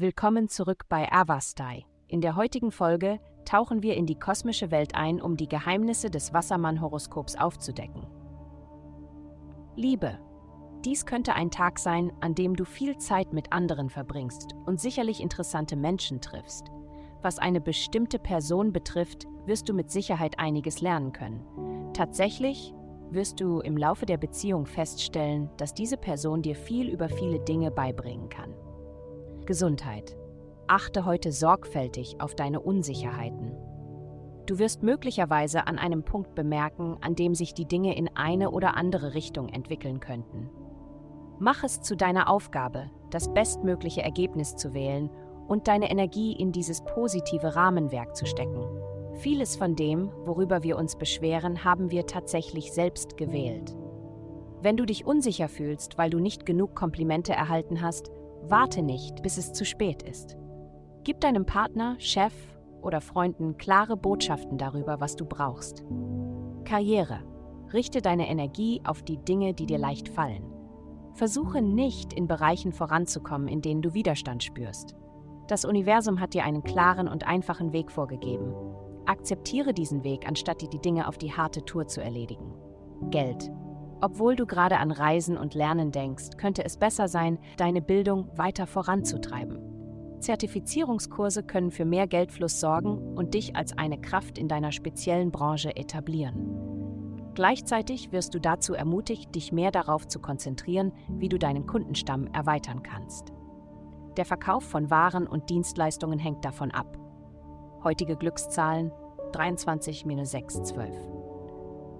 Willkommen zurück bei Avastai. In der heutigen Folge tauchen wir in die kosmische Welt ein, um die Geheimnisse des Wassermann-Horoskops aufzudecken. Liebe. Dies könnte ein Tag sein, an dem du viel Zeit mit anderen verbringst und sicherlich interessante Menschen triffst. Was eine bestimmte Person betrifft, wirst du mit Sicherheit einiges lernen können. Tatsächlich wirst du im Laufe der Beziehung feststellen, dass diese Person dir viel über viele Dinge beibringen kann. Gesundheit. Achte heute sorgfältig auf deine Unsicherheiten. Du wirst möglicherweise an einem Punkt bemerken, an dem sich die Dinge in eine oder andere Richtung entwickeln könnten. Mach es zu deiner Aufgabe, das bestmögliche Ergebnis zu wählen und deine Energie in dieses positive Rahmenwerk zu stecken. Vieles von dem, worüber wir uns beschweren, haben wir tatsächlich selbst gewählt. Wenn du dich unsicher fühlst, weil du nicht genug Komplimente erhalten hast, warte nicht, bis es zu spät ist. Gib deinem Partner, Chef oder Freunden klare Botschaften darüber, was du brauchst. Karriere. Richte deine Energie auf die Dinge, die dir leicht fallen. Versuche nicht, in Bereichen voranzukommen, in denen du Widerstand spürst. Das Universum hat dir einen klaren und einfachen Weg vorgegeben. Akzeptiere diesen Weg, anstatt dir die Dinge auf die harte Tour zu erledigen. Geld. Obwohl du gerade an Reisen und Lernen denkst, könnte es besser sein, deine Bildung weiter voranzutreiben. Zertifizierungskurse können für mehr Geldfluss sorgen und dich als eine Kraft in deiner speziellen Branche etablieren. Gleichzeitig wirst du dazu ermutigt, dich mehr darauf zu konzentrieren, wie du deinen Kundenstamm erweitern kannst. Der Verkauf von Waren und Dienstleistungen hängt davon ab. Heutige Glückszahlen 23-612.